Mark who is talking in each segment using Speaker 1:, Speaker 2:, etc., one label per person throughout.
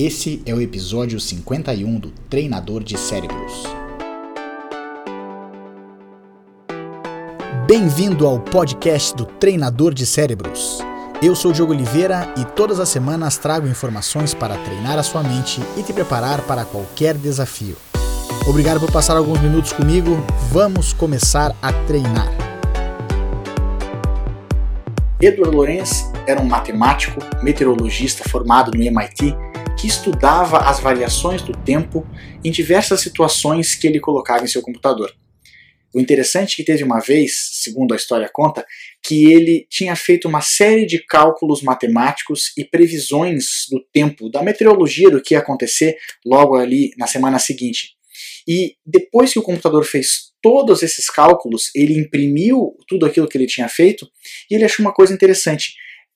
Speaker 1: Esse é o episódio 51 do Treinador de Cérebros. Bem-vindo ao podcast do Treinador de Cérebros. Eu sou Diogo Oliveira e todas as semanas trago informações para treinar a sua mente e te preparar para qualquer desafio. Obrigado por passar alguns minutos comigo. Vamos começar a treinar. Edward Lorenz era um matemático, meteorologista formado no MIT que estudava as variações do tempo em diversas situações que ele colocava em seu computador. O interessante é que teve uma vez, segundo a história conta, que ele tinha feito uma série de cálculos matemáticos e previsões do tempo, da meteorologia do que ia acontecer logo ali na semana seguinte. E depois que o computador fez todos esses cálculos, ele imprimiu tudo aquilo que ele tinha feito e ele achou uma coisa interessante.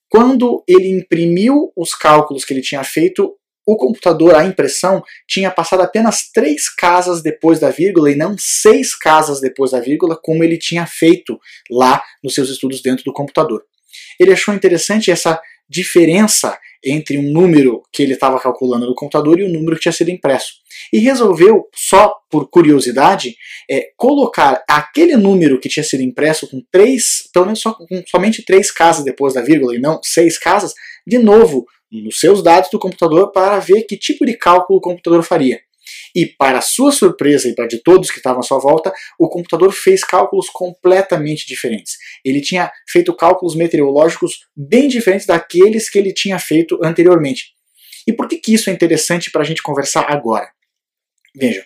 Speaker 1: Quando ele imprimiu os cálculos que ele tinha feito, o computador, a impressão, tinha passado apenas três casas depois da vírgula e não seis casas depois da vírgula, como ele tinha feito lá nos seus estudos dentro do computador. Ele achou interessante essa diferença entre um número que ele estava calculando no computador e o um número que tinha sido impresso. E resolveu, só por curiosidade, é, colocar aquele número que tinha sido impresso com três, pelo menos só, com somente três casas depois da vírgula e não seis casas, de novo nos seus dados do computador para ver que tipo de cálculo o computador faria. E, para sua surpresa e para de todos que estavam à sua volta, o computador fez cálculos completamente diferentes. Ele tinha feito cálculos meteorológicos bem diferentes daqueles que ele tinha feito anteriormente. E por que, que isso é interessante para a gente conversar agora? Vejam,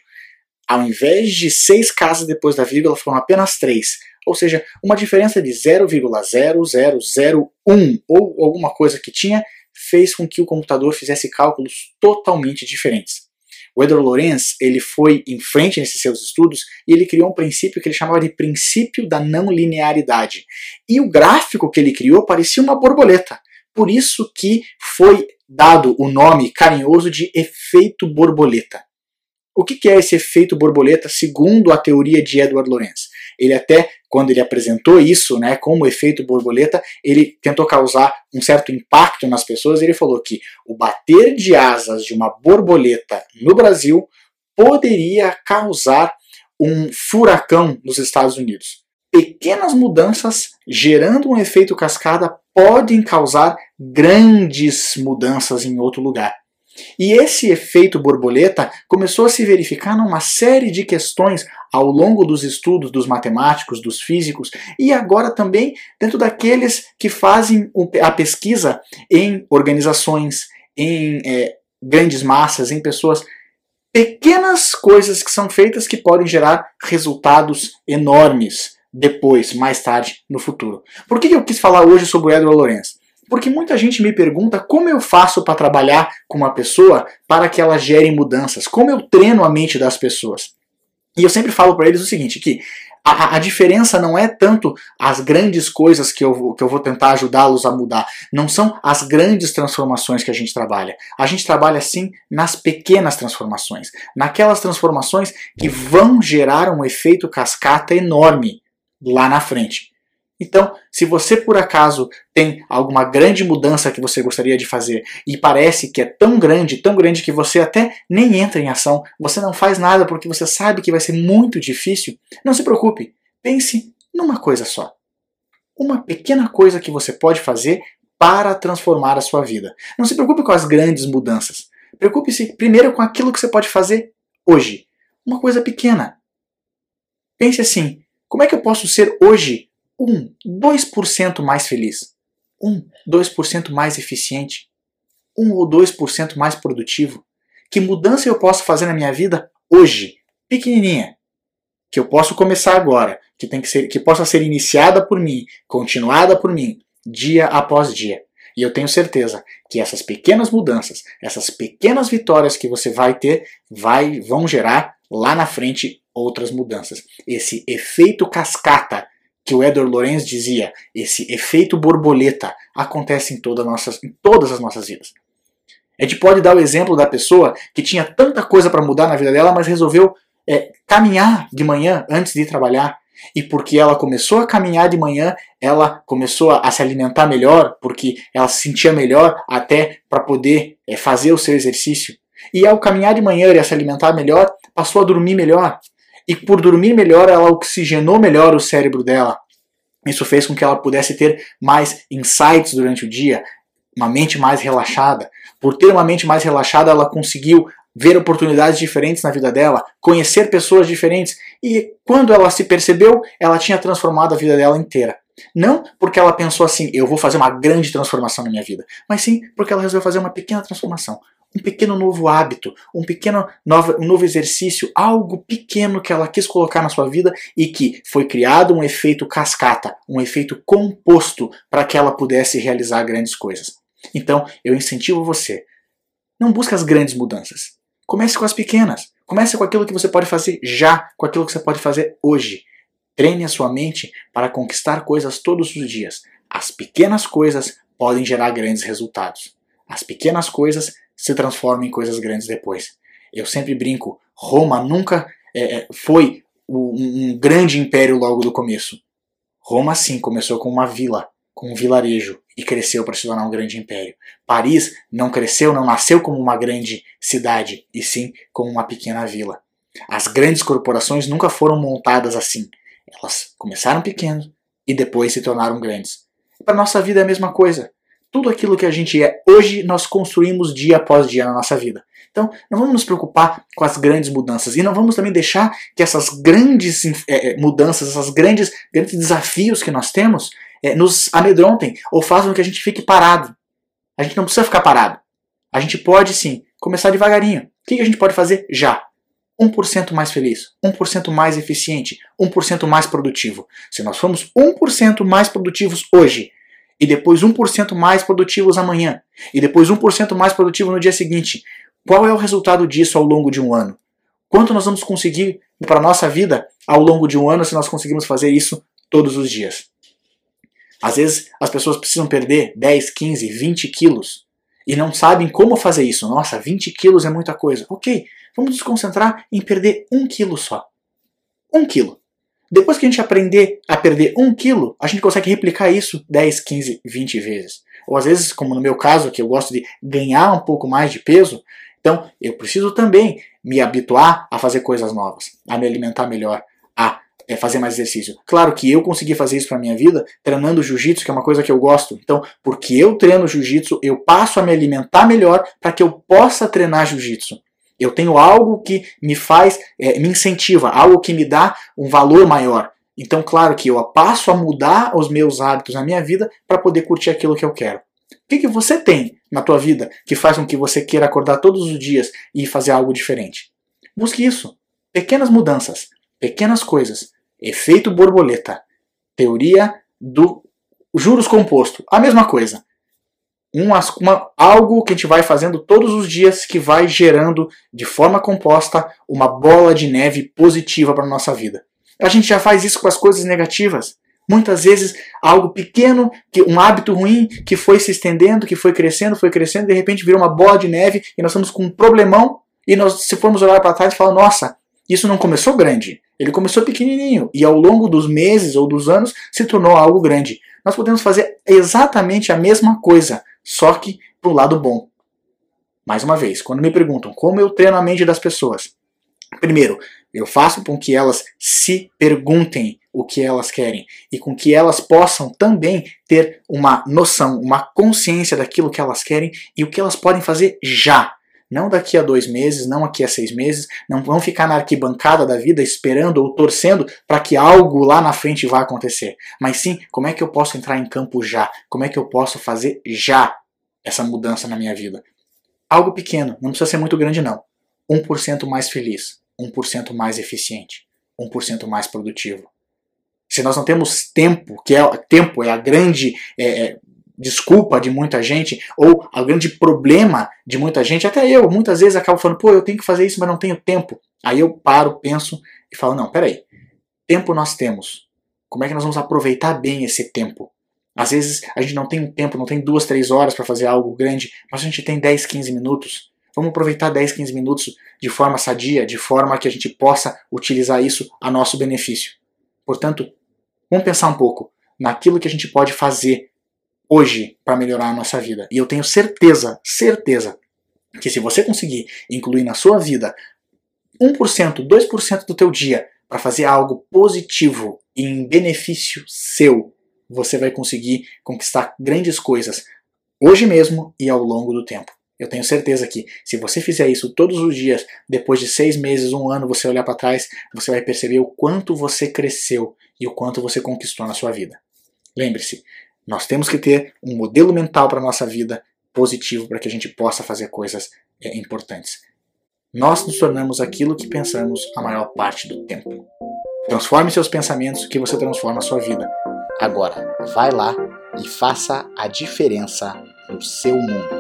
Speaker 1: ao invés de seis casas depois da vírgula, foram apenas três. Ou seja, uma diferença de 0,0001 ou alguma coisa que tinha fez com que o computador fizesse cálculos totalmente diferentes. O Edward Lorenz ele foi em frente nesses seus estudos e ele criou um princípio que ele chamava de princípio da não linearidade. E o gráfico que ele criou parecia uma borboleta. Por isso que foi dado o nome carinhoso de efeito borboleta. O que é esse efeito borboleta segundo a teoria de Edward Lorenz? Ele até, quando ele apresentou isso, né, como efeito borboleta, ele tentou causar um certo impacto nas pessoas. Ele falou que o bater de asas de uma borboleta no Brasil poderia causar um furacão nos Estados Unidos. Pequenas mudanças gerando um efeito cascada podem causar grandes mudanças em outro lugar. E esse efeito borboleta começou a se verificar numa série de questões ao longo dos estudos dos matemáticos, dos físicos e agora também dentro daqueles que fazem a pesquisa em organizações, em é, grandes massas, em pessoas. Pequenas coisas que são feitas que podem gerar resultados enormes depois, mais tarde, no futuro. Por que eu quis falar hoje sobre o Edward Lorenz? Porque muita gente me pergunta como eu faço para trabalhar com uma pessoa para que ela gere mudanças, como eu treino a mente das pessoas. E eu sempre falo para eles o seguinte, que a, a, diferença não é tanto as grandes coisas que eu, que eu vou tentar ajudá-los a mudar. Não são as grandes transformações que a gente trabalha. A gente trabalha sim nas pequenas transformações. Naquelas transformações que vão gerar um efeito cascata enorme lá na frente. Então, se você por acaso tem alguma grande mudança que você gostaria de fazer e parece que é tão grande, tão grande que você até nem entra em ação, você não faz nada porque você sabe que vai ser muito difícil, não se preocupe. Pense numa coisa só. Uma pequena coisa que você pode fazer para transformar a sua vida. Não se preocupe com as grandes mudanças. Preocupe-se primeiro com aquilo que você pode fazer hoje. Uma coisa pequena. Pense assim: como é que eu posso ser hoje 1, 2% mais feliz, 1, 2% mais eficiente, 1 ou 2% mais produtivo? Que mudança eu posso fazer na minha vida hoje, pequenininha, que eu posso começar agora, que tem que ser, que possa ser iniciada por mim, continuada por mim, dia após dia. E eu tenho certeza que essas pequenas mudanças, essas pequenas vitórias que você vai ter, vai, vão gerar lá na frente outras mudanças. Esse efeito cascata que o Edward Lorenz dizia, esse efeito borboleta acontece em, toda nossas, em todas as nossas vidas. A gente pode dar o exemplo da pessoa que tinha tanta coisa para mudar na vida dela, mas resolveu é, caminhar de manhã antes de ir trabalhar. E porque ela começou a caminhar de manhã, ela começou a, se alimentar melhor, porque ela se sentia melhor até para poder é, fazer o seu exercício. E ao caminhar de manhã e a se alimentar melhor, passou a dormir melhor. E por dormir melhor, ela oxigenou melhor o cérebro dela. Isso fez com que ela pudesse ter mais insights durante o dia, uma mente mais relaxada. Por ter uma mente mais relaxada, ela conseguiu ver oportunidades diferentes na vida dela, conhecer pessoas diferentes. E quando ela se percebeu, ela tinha transformado a vida dela inteira. Não porque ela pensou assim, eu vou fazer uma grande transformação na minha vida, mas sim porque ela resolveu fazer uma pequena transformação, um pequeno novo hábito, um pequeno novo, um novo exercício, algo pequeno que ela quis colocar na sua vida e que foi criado um efeito cascata, um efeito composto para que ela pudesse realizar grandes coisas. Então, eu incentivo você, não busque as grandes mudanças. Comece com as pequenas. Comece com aquilo que você pode fazer já, com aquilo que você pode fazer hoje. Treine a sua mente para conquistar coisas todos os dias. As pequenas coisas podem gerar grandes resultados. As pequenas coisas se transformam em coisas grandes depois. Eu sempre brinco, Roma nunca é, é foi um, um grande império logo do começo. Roma sim começou com uma vila, com um vilarejo e cresceu para se tornar um grande império. Paris não cresceu, não nasceu como uma grande cidade, e sim como uma pequena vila. As grandes corporações nunca foram montadas assim. Elas começaram pequenas e depois se tornaram grandes. Para nossa vida é a mesma coisa. Tudo aquilo que a gente é hoje nós construímos dia após dia na nossa vida. Então, não vamos nos preocupar com as grandes mudanças e não vamos também deixar que essas grandes é, mudanças, essas grandes, grandes desafios que nós temos, é, nos amedrontem ou façam que a gente fique parado. A gente não precisa ficar parado. A gente pode sim começar devagarinho. O que a gente pode fazer já? 1% mais feliz, 1% mais eficiente, 1% mais produtivo. Se nós formos 1% mais produtivos hoje, e depois 1% mais produtivos amanhã, e depois 1% mais produtivo no dia seguinte, qual é o resultado disso ao longo de um ano? Quanto nós vamos conseguir para a nossa vida ao longo de um ano se nós conseguimos fazer isso todos os dias? Às vezes as pessoas precisam perder 10, 15, 20 quilos e não sabem como fazer isso. Nossa, 20 quilos é muita coisa. Ok, vamos nos concentrar em perder um quilo só. Um quilo. Depois que a gente aprender a perder um quilo, a gente consegue replicar isso 10, 15, 20 vezes. Ou às vezes, como no meu caso, que eu gosto de ganhar um pouco mais de peso, então eu preciso também me habituar a fazer coisas novas, a me alimentar melhor, a é fazer mais exercício. Claro que eu consegui fazer isso para minha vida treinando jiu-jitsu, que é uma coisa que eu gosto. Então, porque eu treino jiu-jitsu, eu passo a me alimentar melhor para que eu possa treinar jiu-jitsu. Eu tenho algo que me faz, é, me incentiva, algo que me dá um valor maior. Então, claro que eu passo a mudar os meus hábitos na minha vida para poder curtir aquilo que eu quero. O que, que você tem na tua vida que faz com que você queira acordar todos os dias e fazer algo diferente? Busque isso. Pequenas mudanças, pequenas coisas Efeito borboleta. Teoria do juros composto. A mesma coisa. Um, uma, algo que a gente vai fazendo todos os dias que vai gerando de forma composta uma bola de neve positiva para a nossa vida. A gente já faz isso com as coisas negativas. Muitas vezes algo pequeno, que um hábito ruim que foi se estendendo, que foi crescendo, foi crescendo, de repente virou uma bola de neve e nós estamos com um problemão e nós se formos olhar para trás e falar, nossa, isso não começou grande, ele começou pequenininho e ao longo dos meses ou dos anos se tornou algo grande. Nós podemos fazer exatamente a mesma coisa, só que para o lado bom. Mais uma vez, quando me perguntam como eu treino a mente das pessoas, primeiro, eu faço com que elas se perguntem o que elas querem e com que elas possam também ter uma noção, uma consciência daquilo que elas querem e o que elas podem fazer já. Não daqui a dois meses, não aqui a seis meses, não vão ficar na arquibancada da vida esperando ou torcendo para que algo lá na frente vá acontecer. Mas sim, como é que eu posso entrar em campo já? Como é que eu posso fazer já essa mudança na minha vida? Algo pequeno, não precisa ser muito grande não. 1% mais feliz, 1% mais eficiente, 1% mais produtivo. Se nós não temos tempo, que é tempo é a grande é, é desculpa de muita gente, ou o grande problema de muita gente, até eu, muitas vezes acabo falando, pô, eu tenho que fazer isso, mas não tenho tempo. Aí eu paro, penso e falo, não, peraí, tempo nós temos. Como é que nós vamos aproveitar bem esse tempo? Às vezes a gente não tem um tempo, não tem duas, três horas para fazer algo grande, mas a gente tem 10, 15 minutos. Vamos aproveitar 10, 15 minutos de forma sadia, de forma que a gente possa utilizar isso a nosso benefício. Portanto, vamos pensar um pouco naquilo que a gente pode fazer hoje para melhorar a nossa vida. E eu tenho certeza, certeza, que se você conseguir incluir na sua vida 1%, 2% do teu dia para fazer algo positivo e em benefício seu, você vai conseguir conquistar grandes coisas hoje mesmo e ao longo do tempo. Eu tenho certeza que se você fizer isso todos os dias, depois de seis meses, um ano, você olhar para trás, você vai perceber o quanto você cresceu e o quanto você conquistou na sua vida. Lembre-se, nós temos que ter um modelo mental para a nossa vida positivo para que a gente possa fazer coisas é, importantes. Nós nos tornamos aquilo que pensamos a maior parte do tempo. Transforme seus pensamentos que você transforma a sua vida. Agora, vai lá e faça a diferença no seu mundo.